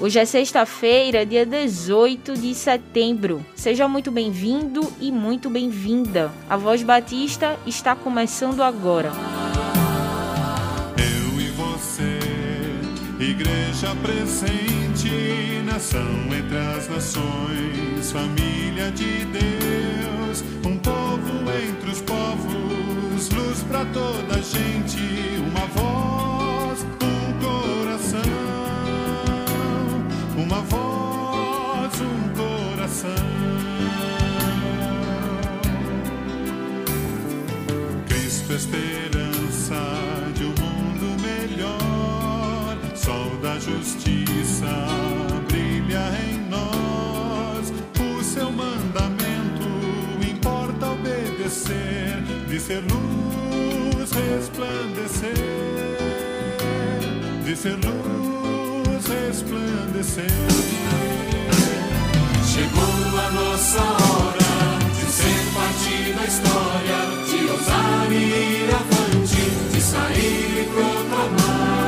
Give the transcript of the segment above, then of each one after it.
Hoje é sexta-feira, dia 18 de setembro. Seja muito bem-vindo e muito bem-vinda. A Voz Batista está começando agora. Eu e você, igreja presente, nação entre as nações, família de Deus, um povo entre os povos, luz para toda gente, uma voz, um coração uma voz, um coração. Cristo, esperança de um mundo melhor, sol da justiça brilha em nós. O seu mandamento importa obedecer, de ser luz resplandecer, de ser luz resplandecer. Chegou a nossa hora de ser parte da história, de ousar ir avante, de sair e proclamar.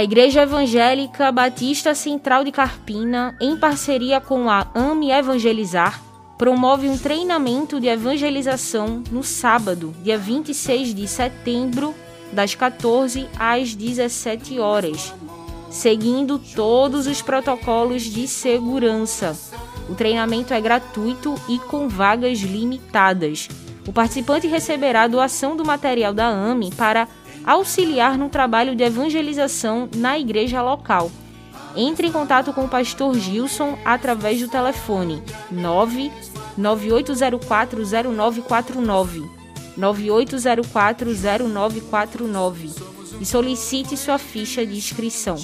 A Igreja Evangélica Batista Central de Carpina, em parceria com a AME Evangelizar, promove um treinamento de evangelização no sábado, dia 26 de setembro, das 14 às 17 horas, seguindo todos os protocolos de segurança. O treinamento é gratuito e com vagas limitadas. O participante receberá doação do material da AME para auxiliar no trabalho de evangelização na igreja local. Entre em contato com o pastor Gilson através do telefone 998040949 98040949 e solicite sua ficha de inscrição.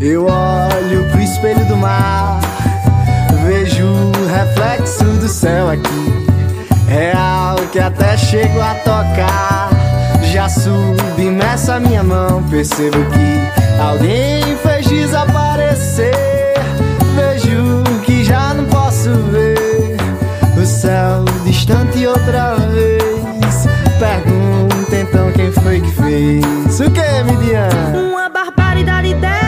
Eu olho pro espelho do mar, reflexo do céu aqui. Real que até chego a tocar. Já submesso a minha mão, percebo que alguém fez desaparecer. Vejo que já não posso ver o céu distante outra vez. Pergunta então quem foi que fez. O que, Midian? Uma barbaridade dessa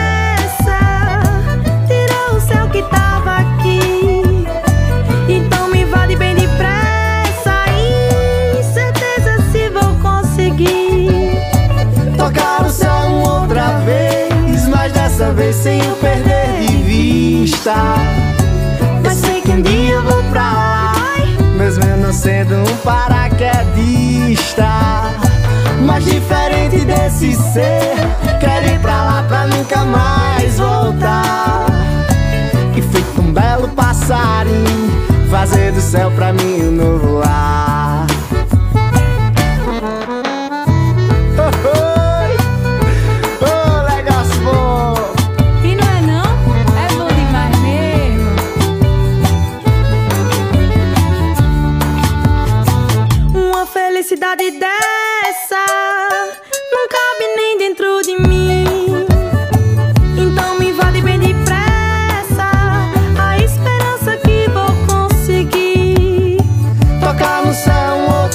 sem eu perder de vista. Mas sei que um dia eu vou pra lá, mesmo eu não sendo um paraquedista. Mas diferente desse ser, quero ir pra lá pra nunca mais voltar. E feito um belo passarinho, fazer do céu pra mim um novo lar.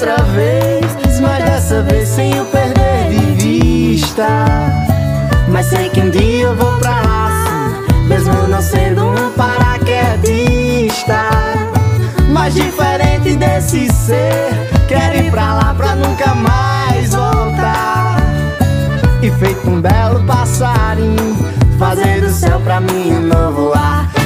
Outra vez, mas dessa vez sem o perder de vista. Mas sei que um dia eu vou pra sim, mesmo não sendo um paraquedista. Mas diferente desse ser, quero ir pra lá pra nunca mais voltar. E feito um belo passarinho, fazer do céu pra mim um novo ar.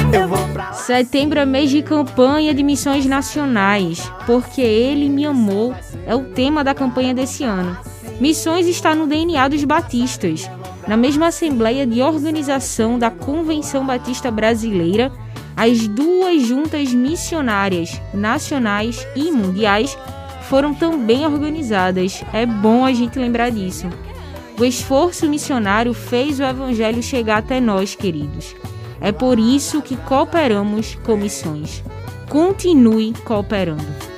Setembro é mês de campanha de missões nacionais, porque ele me amou é o tema da campanha desse ano. Missões está no DNA dos batistas. Na mesma Assembleia de Organização da Convenção Batista Brasileira, as duas juntas missionárias, nacionais e mundiais, foram também organizadas. É bom a gente lembrar disso. O esforço missionário fez o evangelho chegar até nós, queridos. É por isso que cooperamos com missões. Continue cooperando.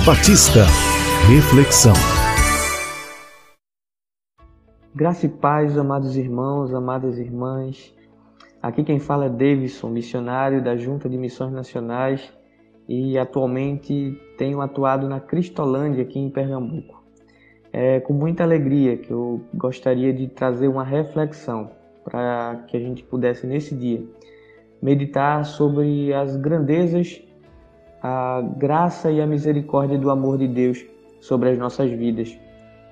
Batista. Reflexão. Graça e paz, amados irmãos, amadas irmãs. Aqui quem fala é Davidson, missionário da Junta de Missões Nacionais e atualmente tenho atuado na Cristolândia aqui em Pernambuco. É com muita alegria que eu gostaria de trazer uma reflexão para que a gente pudesse nesse dia meditar sobre as grandezas, a graça e a misericórdia do amor de Deus sobre as nossas vidas.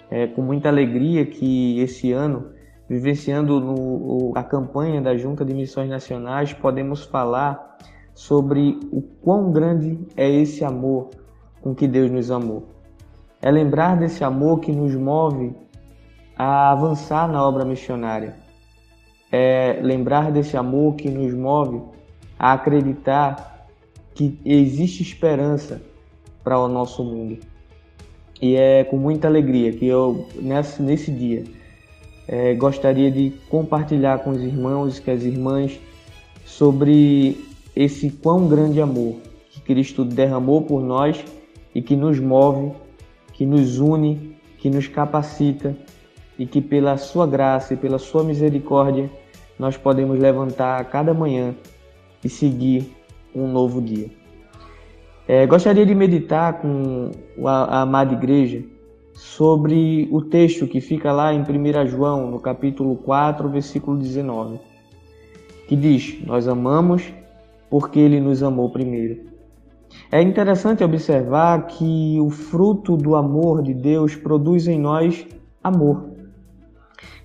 É com muita alegria que esse ano, vivenciando no, a campanha da Junta de Missões Nacionais, podemos falar sobre o quão grande é esse amor com que Deus nos amou. É lembrar desse amor que nos move a avançar na obra missionária. É lembrar desse amor que nos move a acreditar que existe esperança para o nosso mundo. E é com muita alegria que eu, nesse, nesse dia, é, gostaria de compartilhar com os irmãos e as irmãs sobre esse quão grande amor que Cristo derramou por nós e que nos move, que nos une, que nos capacita e que pela sua graça e pela sua misericórdia nós podemos levantar a cada manhã e seguir um novo dia. É, gostaria de meditar com a, a amada igreja sobre o texto que fica lá em 1 João, no capítulo 4, versículo 19, que diz: Nós amamos porque ele nos amou primeiro. É interessante observar que o fruto do amor de Deus produz em nós amor.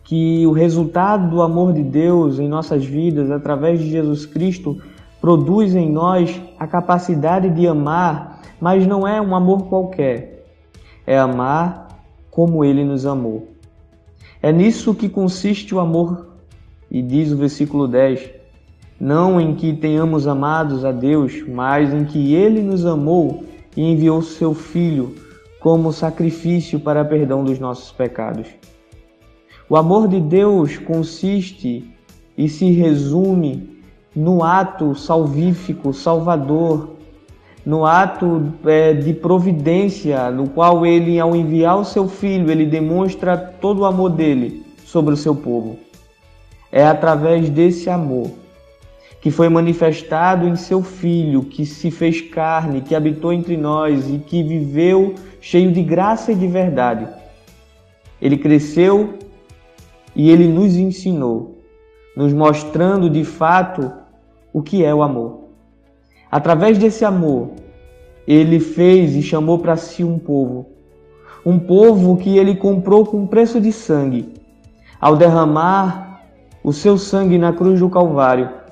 Que o resultado do amor de Deus em nossas vidas, através de Jesus Cristo, produz em nós a capacidade de amar, mas não é um amor qualquer. É amar como ele nos amou. É nisso que consiste o amor. E diz o versículo 10: não em que tenhamos amados a Deus, mas em que Ele nos amou e enviou seu Filho como sacrifício para perdão dos nossos pecados. O amor de Deus consiste e se resume no ato salvífico, salvador, no ato é, de providência, no qual ele, ao enviar o seu filho, ele demonstra todo o amor dele sobre o seu povo. É através desse amor que foi manifestado em seu Filho, que se fez carne, que habitou entre nós e que viveu cheio de graça e de verdade. Ele cresceu e ele nos ensinou, nos mostrando de fato o que é o amor. Através desse amor, ele fez e chamou para si um povo, um povo que ele comprou com preço de sangue, ao derramar o seu sangue na cruz do Calvário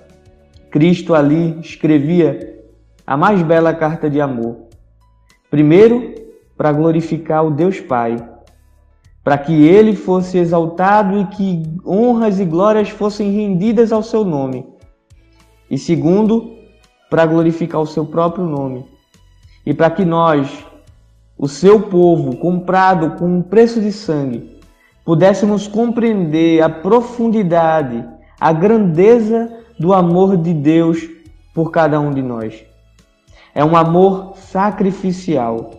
Cristo ali escrevia a mais bela carta de amor. Primeiro, para glorificar o Deus Pai, para que ele fosse exaltado e que honras e glórias fossem rendidas ao seu nome. E segundo, para glorificar o seu próprio nome. E para que nós, o seu povo, comprado com um preço de sangue, pudéssemos compreender a profundidade, a grandeza do amor de Deus por cada um de nós. É um amor sacrificial.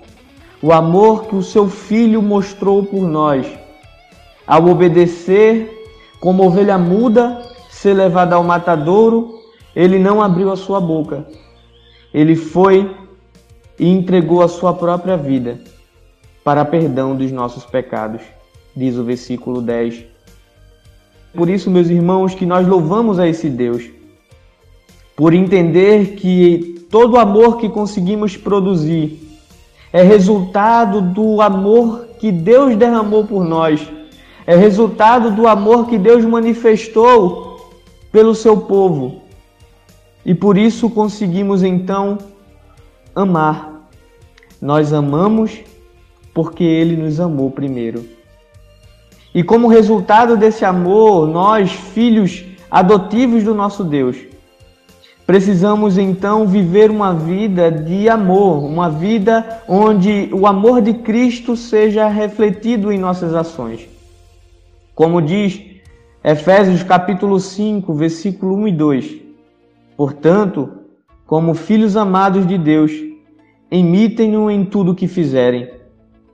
O amor que o seu filho mostrou por nós. Ao obedecer, como ovelha muda, ser levada ao matadouro, ele não abriu a sua boca. Ele foi e entregou a sua própria vida para perdão dos nossos pecados, diz o versículo 10 por isso, meus irmãos, que nós louvamos a esse Deus, por entender que todo amor que conseguimos produzir é resultado do amor que Deus derramou por nós, é resultado do amor que Deus manifestou pelo seu povo. E por isso conseguimos então amar. Nós amamos porque Ele nos amou primeiro. E como resultado desse amor, nós, filhos adotivos do nosso Deus, precisamos então viver uma vida de amor, uma vida onde o amor de Cristo seja refletido em nossas ações. Como diz Efésios capítulo 5, versículo 1 e 2. Portanto, como filhos amados de Deus, imitem-no em tudo o que fizerem.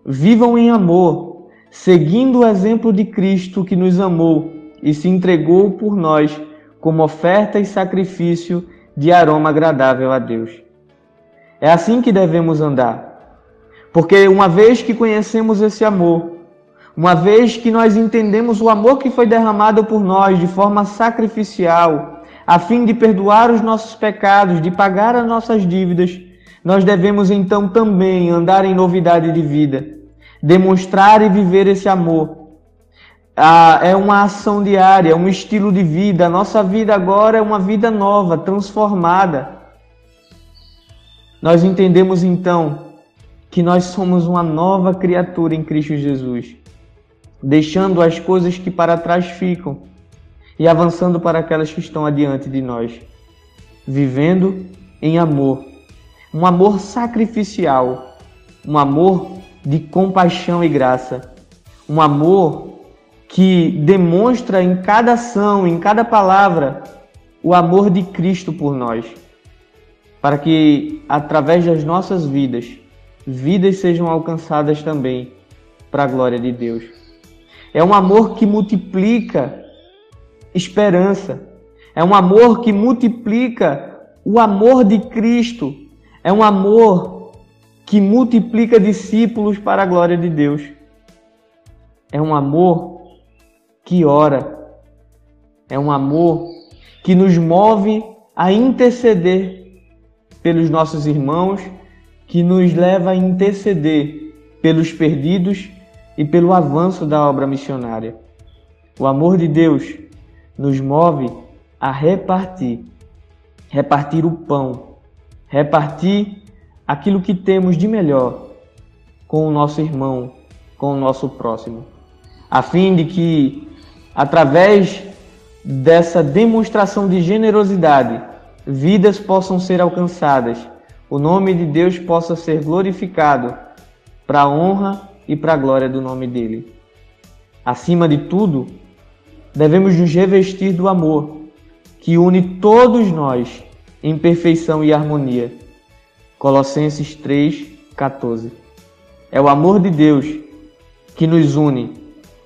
Vivam em amor, seguindo o exemplo de Cristo que nos amou e se entregou por nós como oferta e sacrifício de aroma agradável a Deus. É assim que devemos andar. Porque uma vez que conhecemos esse amor, uma vez que nós entendemos o amor que foi derramado por nós de forma sacrificial, a fim de perdoar os nossos pecados, de pagar as nossas dívidas, nós devemos então também andar em novidade de vida, demonstrar e viver esse amor. Ah, é uma ação diária, é um estilo de vida. A nossa vida agora é uma vida nova, transformada. Nós entendemos então que nós somos uma nova criatura em Cristo Jesus, deixando as coisas que para trás ficam e avançando para aquelas que estão adiante de nós, vivendo em amor, um amor sacrificial, um amor de compaixão e graça, um amor que demonstra em cada ação, em cada palavra, o amor de Cristo por nós, para que através das nossas vidas, vidas sejam alcançadas também para a glória de Deus. É um amor que multiplica esperança, é um amor que multiplica o amor de Cristo é um amor que multiplica discípulos para a glória de Deus. É um amor que ora. É um amor que nos move a interceder pelos nossos irmãos, que nos leva a interceder pelos perdidos e pelo avanço da obra missionária. O amor de Deus nos move a repartir, repartir o pão. Repartir aquilo que temos de melhor com o nosso irmão, com o nosso próximo, a fim de que, através dessa demonstração de generosidade, vidas possam ser alcançadas, o nome de Deus possa ser glorificado para a honra e para a glória do nome dele. Acima de tudo, devemos nos revestir do amor que une todos nós em perfeição e harmonia. Colossenses 3:14. É o amor de Deus que nos une,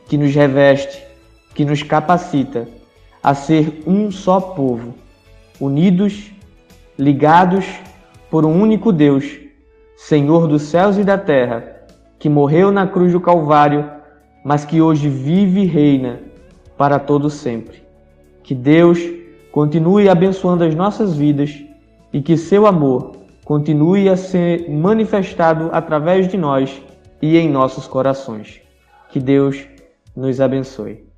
que nos reveste, que nos capacita a ser um só povo, unidos, ligados por um único Deus, Senhor dos céus e da terra, que morreu na cruz do Calvário, mas que hoje vive e reina para todo sempre. Que Deus continue abençoando as nossas vidas e que seu amor continue a ser manifestado através de nós e em nossos corações. Que Deus nos abençoe.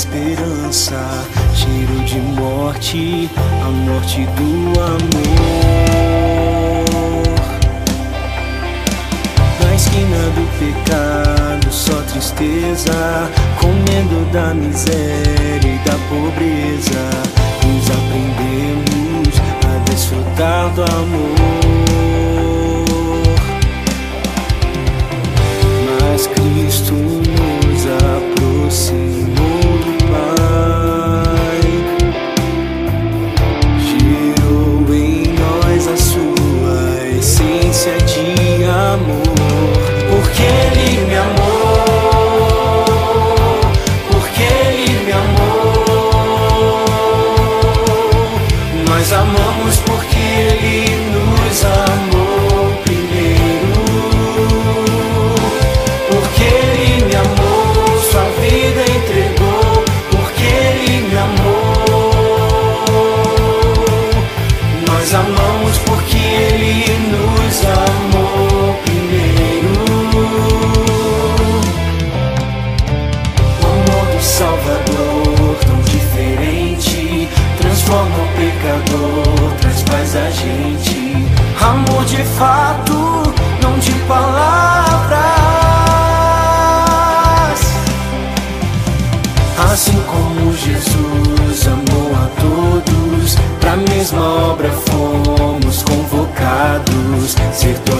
Dor, desesperança, cheiro de morte, a morte do amor. Na esquina do pecado, só tristeza, comendo da miséria e da pobreza, nos aprendemos a desfrutar do amor. mas Cristo nos aproximou ніхто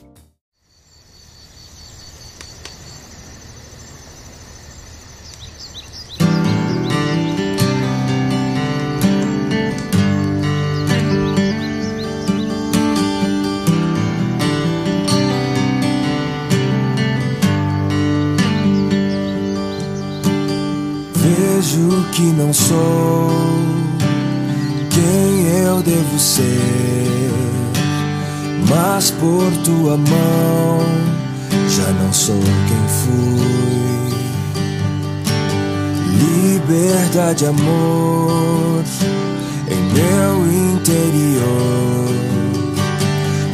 Que não sou quem eu devo ser, mas por tua mão já não sou quem fui. Liberdade, amor em meu interior,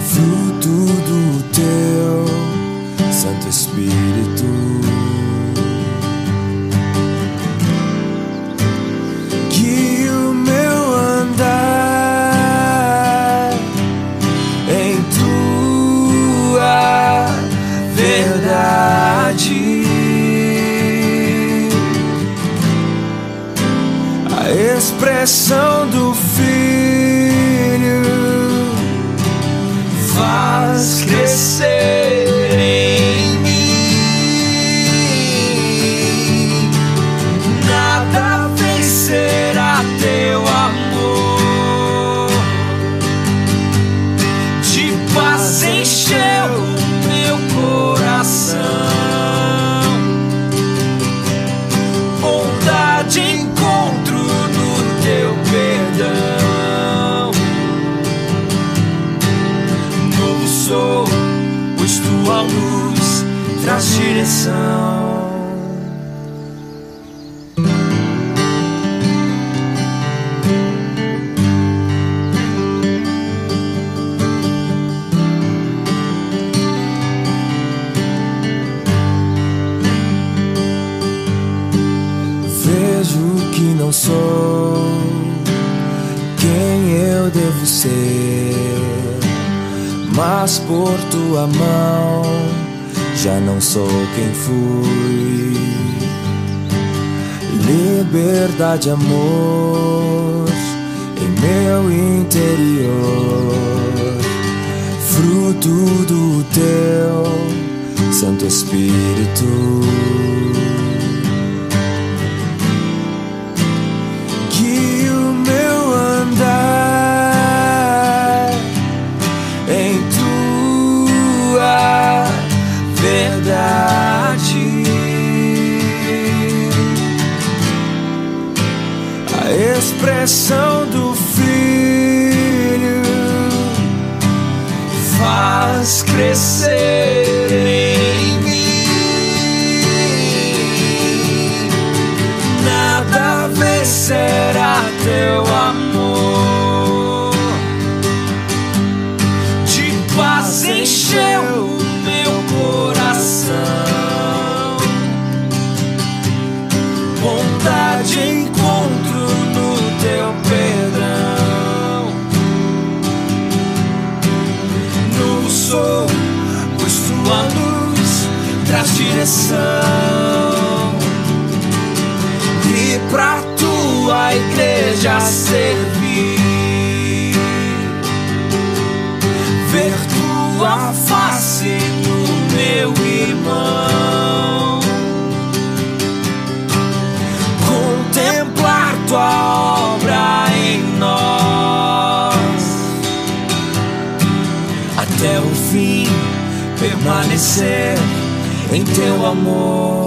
fruto do teu Santo Espírito. direção. Vejo que não sou quem eu devo ser, mas por tua mão já não sou quem fui. Liberdade, amor em meu interior, fruto do teu Santo Espírito. Em teu amor.